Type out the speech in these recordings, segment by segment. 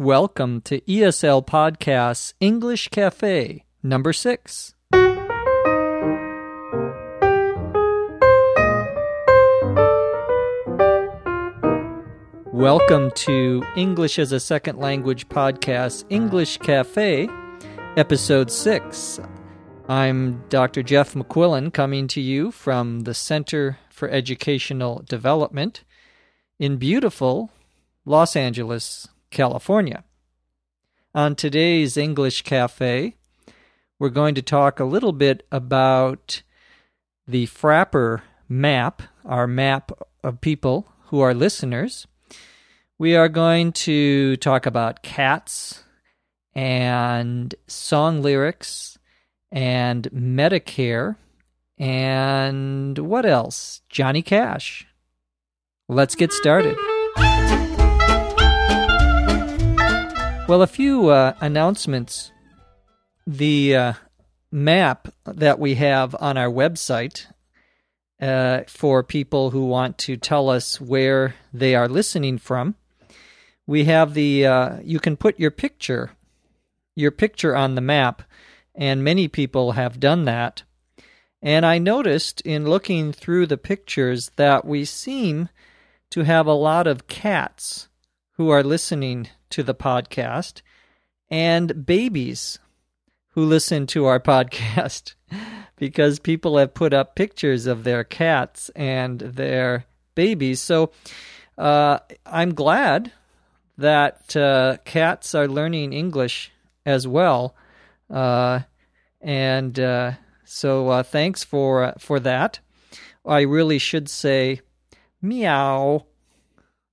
Welcome to ESL Podcast's English Cafe, number six. Welcome to English as a Second Language Podcast, English Cafe, episode six. I'm Dr. Jeff McQuillan coming to you from the Center for Educational Development in beautiful Los Angeles, California. On today's English Cafe, we're going to talk a little bit about the Frappr map, our map of people who are listeners. We are going to talk about cats and song lyrics and Medicare and what else? Johnny Cash. Let's get started. Well, a few uh, announcements. The uh, map that we have on our website uh, for people who want to tell us where they are listening from. We have the, uh, you can put your picture, your picture on the map, and many people have done that. And I noticed in looking through the pictures that we seem to have a lot of cats who are listening to the podcast and babies who listen to our podcast because people have put up pictures of their cats and their babies. So uh, I'm glad that uh, cats are learning English as well. Uh, and uh, so uh, thanks for uh, for that. I really should say meow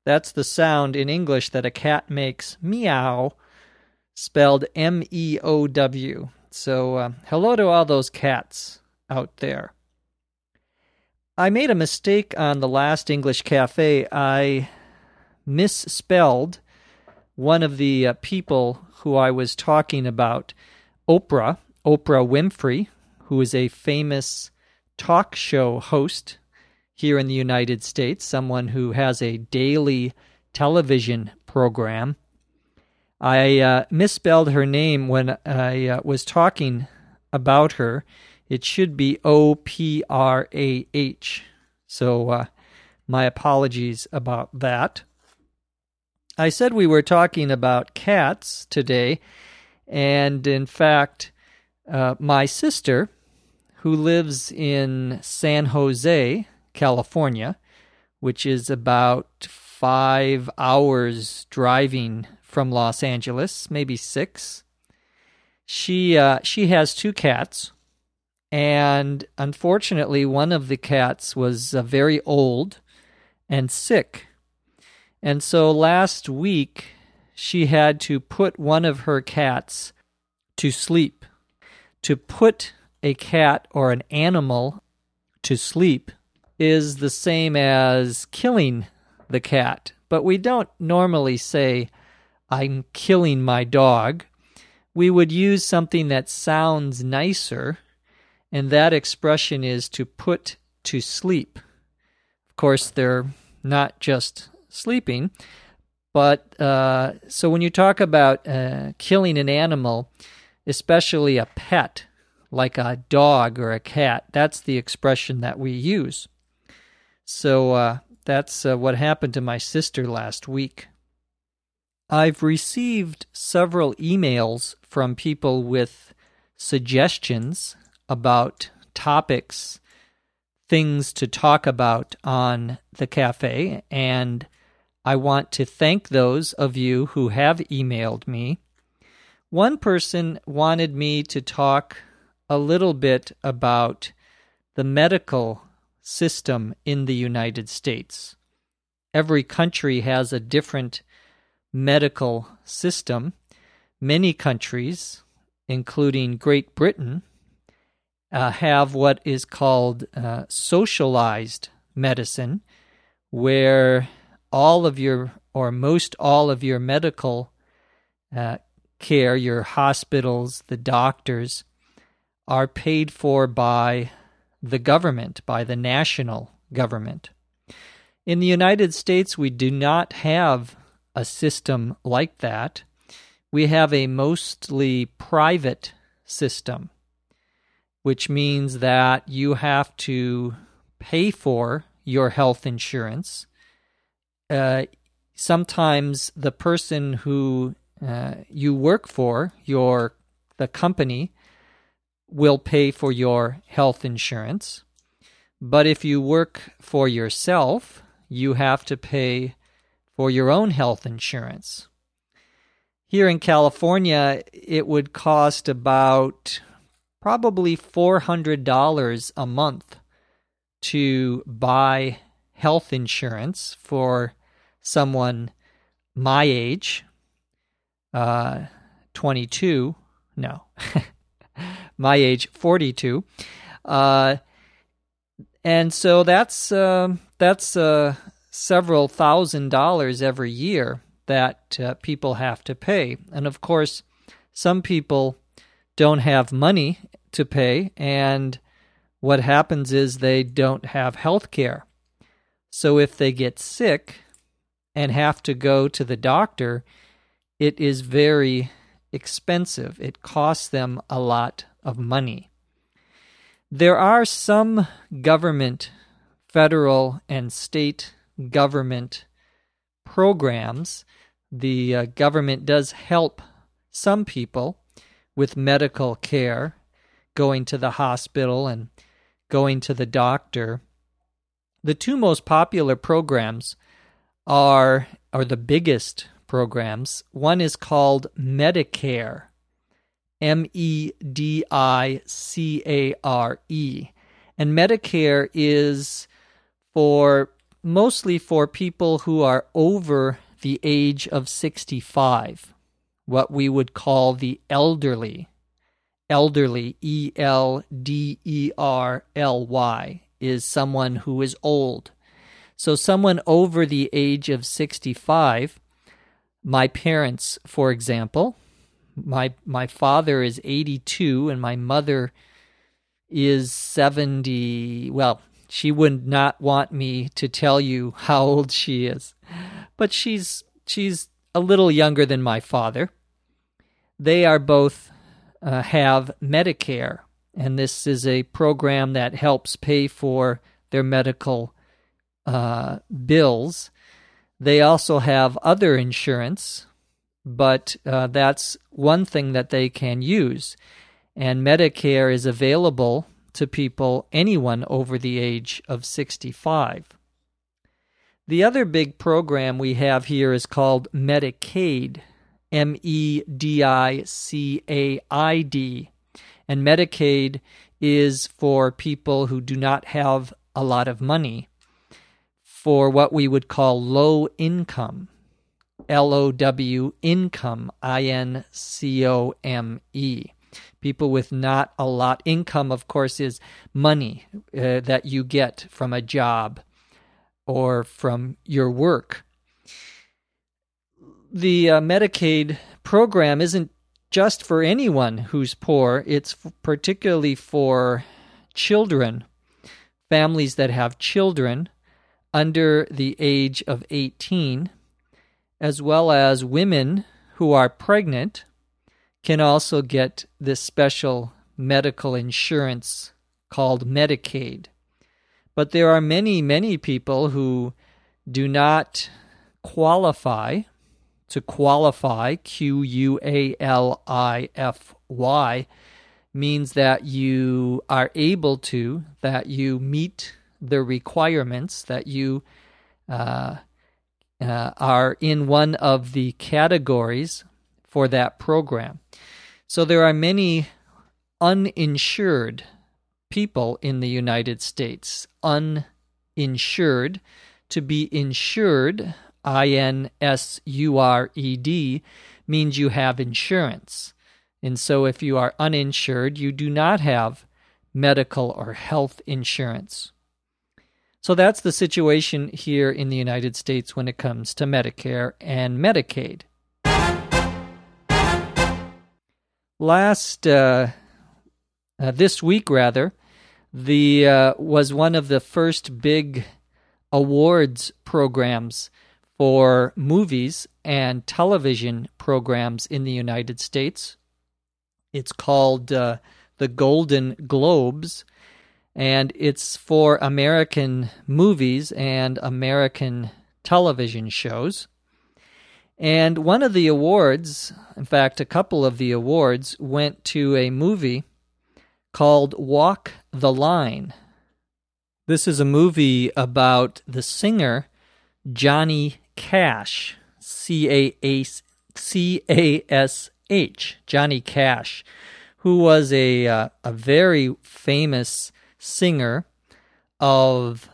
that's the sound in English that a cat makes meow, spelled M E O W. So, uh, hello to all those cats out there. I made a mistake on the last English Cafe. I misspelled one of the uh, people who I was talking about, Oprah, Oprah Winfrey, who is a famous talk show host here in the United States, someone who has a daily television program. I uh, misspelled her name when I uh, was talking about her. It should be O P R A H. So, uh, my apologies about that. I said we were talking about cats today, and in fact, uh, my sister, who lives in San Jose, California, which is about five hours driving from Los Angeles, maybe six. She uh, she has two cats, and unfortunately, one of the cats was uh, very old and sick, and so last week she had to put one of her cats to sleep. To put a cat or an animal to sleep is the same as killing the cat, but we don't normally say, I'm killing my dog. We would use something that sounds nicer, and that expression is to put to sleep. Of course, they're not just sleeping, but uh, so when you talk about uh, killing an animal, especially a pet, like a dog or a cat, that's the expression that we use. So uh, that's uh, what happened to my sister last week. I've received several emails from people with suggestions about topics, things to talk about on the cafe, and I want to thank those of you who have emailed me. One person wanted me to talk a little bit about the medical system in the United States. Every country has a different medical system. Many countries, including Great Britain, uh, have what is called uh, socialized medicine, where all of your, or most all of your medical uh, care, your hospitals, the doctors, are paid for by the government, by the national government. In the United States, we do not have a system like that. we have a mostly private system, which means that you have to pay for your health insurance. Uh, sometimes the person who uh, you work for, your the company, will pay for your health insurance. But if you work for yourself, you have to pay for your own health insurance. Here in California, it would cost about probably $400 a month to buy health insurance for someone my age, uh, 22, no, my age, 42. Uh, and so that's uh, that's uh, several thousand dollars every year that uh, people have to pay. And of course, some people don't have money to pay, and what happens is they don't have health care. So if they get sick and have to go to the doctor, it is very expensive. It costs them a lot of money. There are some government, federal, and state government programs. The uh, government does help some people with medical care, going to the hospital and going to the doctor. The two most popular programs are, are the biggest programs. One is called Medicare, M E D I C A R E. And Medicare is for mostly for people who are over the age of 65, what we would call the elderly. Elderly, E L D E R L Y, is someone who is old. So, someone over the age of 65, my parents, for example, my my father is 82 and my mother is 70 well she would not want me to tell you how old she is but she's she's a little younger than my father. They are both uh, have medicare and this is a program that helps pay for their medical uh, bills. They also have other insurance but uh, that's one thing that they can use. And Medicare is available to people, anyone over the age of 65. The other big program we have here is called Medicaid, M E D I C A I D. And Medicaid is for people who do not have a lot of money for what we would call low income. L O W income, I N C O M E. People with not a lot. Income, of course, is money uh, that you get from a job or from your work. The uh, Medicaid program isn't just for anyone who's poor, it's particularly for children, families that have children under the age of 18 as well as women who are pregnant can also get this special medical insurance called Medicaid. But there are many, many people who do not qualify. To qualify, Q U A L I F Y, means that you are able to, that you meet the requirements, that you uh, uh, are in one of the categories for that program. So there are many uninsured people in the United States. Uninsured. To be insured, I N S U R E D, means you have insurance. And so if you are uninsured, you do not have medical or health insurance. So that's the situation here in the United States when it comes to Medicare and Medicaid. Last, uh, uh, this week rather, the uh, was one of the first big awards programs for movies and television programs in the United States. It's called uh, the Golden Globes, and it's for American movies and American television shows. And one of the awards, in fact, a couple of the awards, went to a movie called Walk the Line. This is a movie about the singer Johnny Cash, C A C A S H, Johnny Cash, who was a uh, a very famous singer of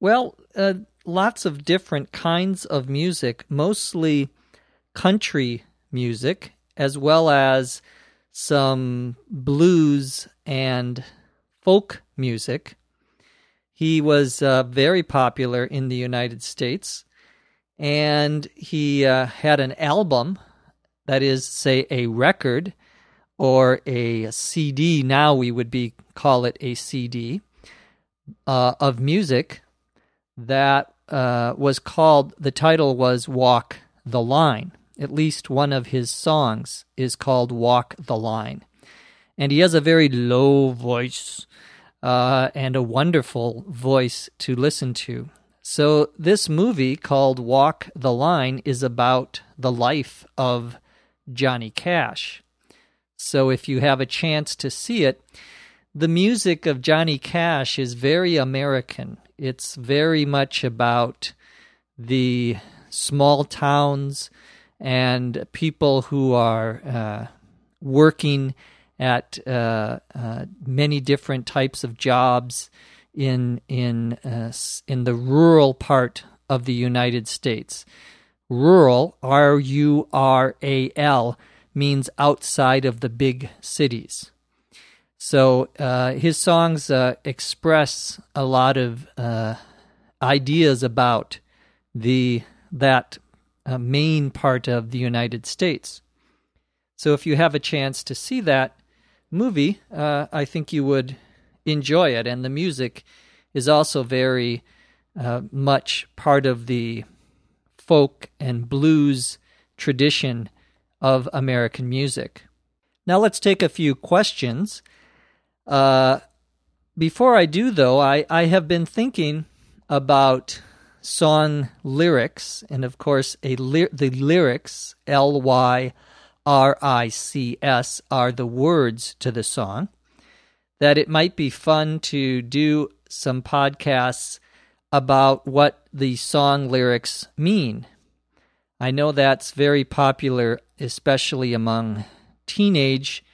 well, uh, lots of different kinds of music, mostly country music, as well as some blues and folk music. He was uh, very popular in the United States, and he uh, had an album, that is, say, a record or a CD. Now we would be call it a CD uh, of music that uh, was called, the title was Walk the Line. At least one of his songs is called Walk the Line. And he has a very low voice uh, and a wonderful voice to listen to. So, this movie called Walk the Line is about the life of Johnny Cash. So, if you have a chance to see it, the music of Johnny Cash is very American. It's very much about the small towns and people who are uh, working at uh, uh, many different types of jobs in in uh, in the rural part of the United States. Rural, R U R A L, means outside of the big cities. So uh, his songs uh, express a lot of uh, ideas about the that uh, main part of the United States. So if you have a chance to see that movie, uh, I think you would enjoy it, and the music is also very uh, much part of the folk and blues tradition of American music. Now let's take a few questions. Uh, before I do, though, I, I have been thinking about song lyrics, and of course, a ly- the lyrics, L Y R I C S, are the words to the song. That it might be fun to do some podcasts about what the song lyrics mean. I know that's very popular, especially among teenage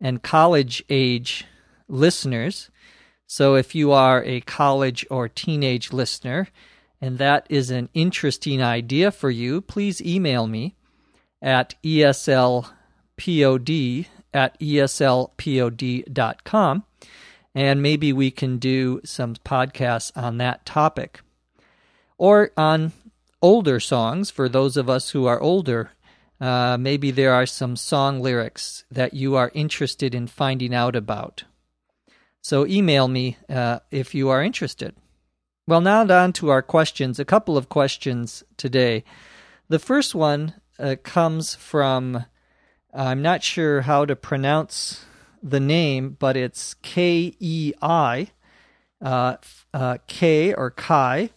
and college age listeners. So if you are a college or teenage listener and that is an interesting idea for you, please email me at eslpod at eslpod.com and maybe we can do some podcasts on that topic. Or on older songs for those of us who are older. Uh, maybe there are some song lyrics that you are interested in finding out about. So email me uh, if you are interested. Well, now on to our questions. A couple of questions today. The first one uh, comes from, I'm not sure how to pronounce the name, but it's K E I, uh, uh, K or Kai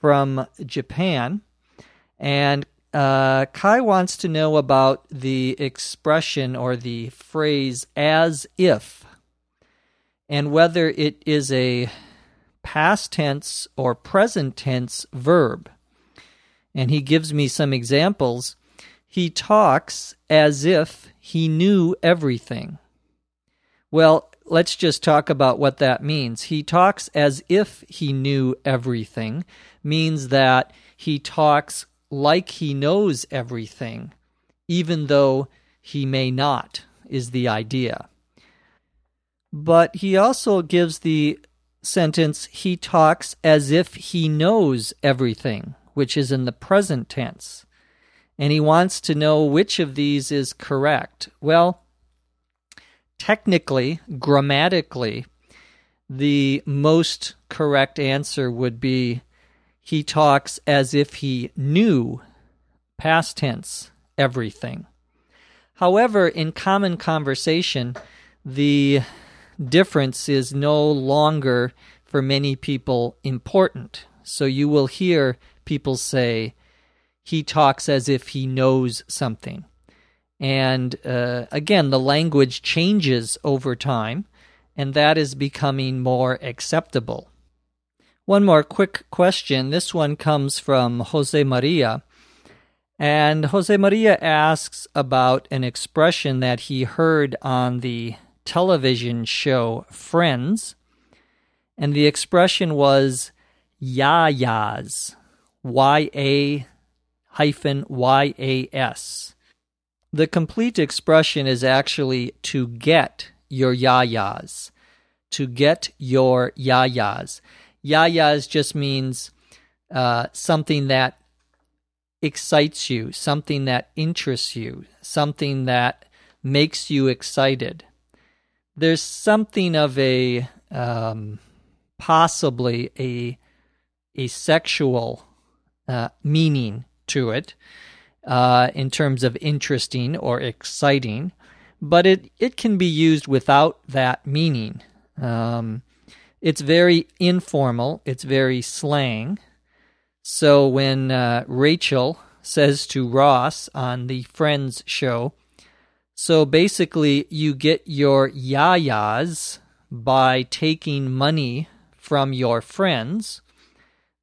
from Japan. And uh, Kai wants to know about the expression or the phrase as if and whether it is a past tense or present tense verb. And he gives me some examples. He talks as if he knew everything. Well, let's just talk about what that means. He talks as if he knew everything, means that he talks like he knows everything, even though he may not, is the idea. But he also gives the sentence, he talks as if he knows everything, which is in the present tense. And he wants to know which of these is correct. Well, technically, grammatically, the most correct answer would be he talks as if he knew, past tense, everything. However, in common conversation, the difference is no longer for many people important. So you will hear people say, he talks as if he knows something. And uh, again, the language changes over time, and that is becoming more acceptable. One more quick question. This one comes from Jose Maria. And Jose Maria asks about an expression that he heard on the television show Friends. And the expression was yayas, Y A hyphen Y A S. The complete expression is actually to get your yayas. To get your yayas. Yayas just means uh, something that excites you, something that interests you, something that makes you excited. There's something of a um, possibly a a sexual uh, meaning to it uh, in terms of interesting or exciting, but it, it can be used without that meaning. Um, it's very informal, it's very slang. So when uh, Rachel says to Ross on the Friends show, so basically you get your yayas by taking money from your friends.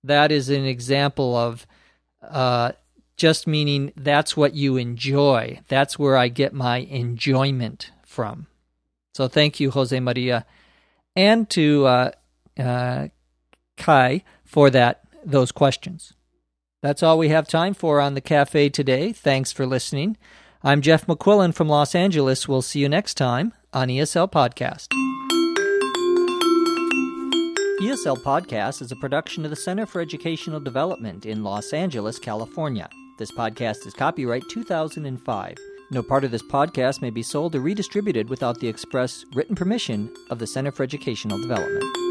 That is an example of uh, just meaning that's what you enjoy. That's where I get my enjoyment from. So thank you, Jose Maria, and to uh, uh, Kai for that those questions. That's all we have time for on the cafe today. Thanks for listening. I'm Jeff McQuillan from Los Angeles. We'll see you next time on ESL Podcast. ESL Podcast is a production of the Center for Educational Development in Los Angeles, California. This podcast is copyright 2005. No part of this podcast may be sold or redistributed without the express written permission of the Center for Educational Development.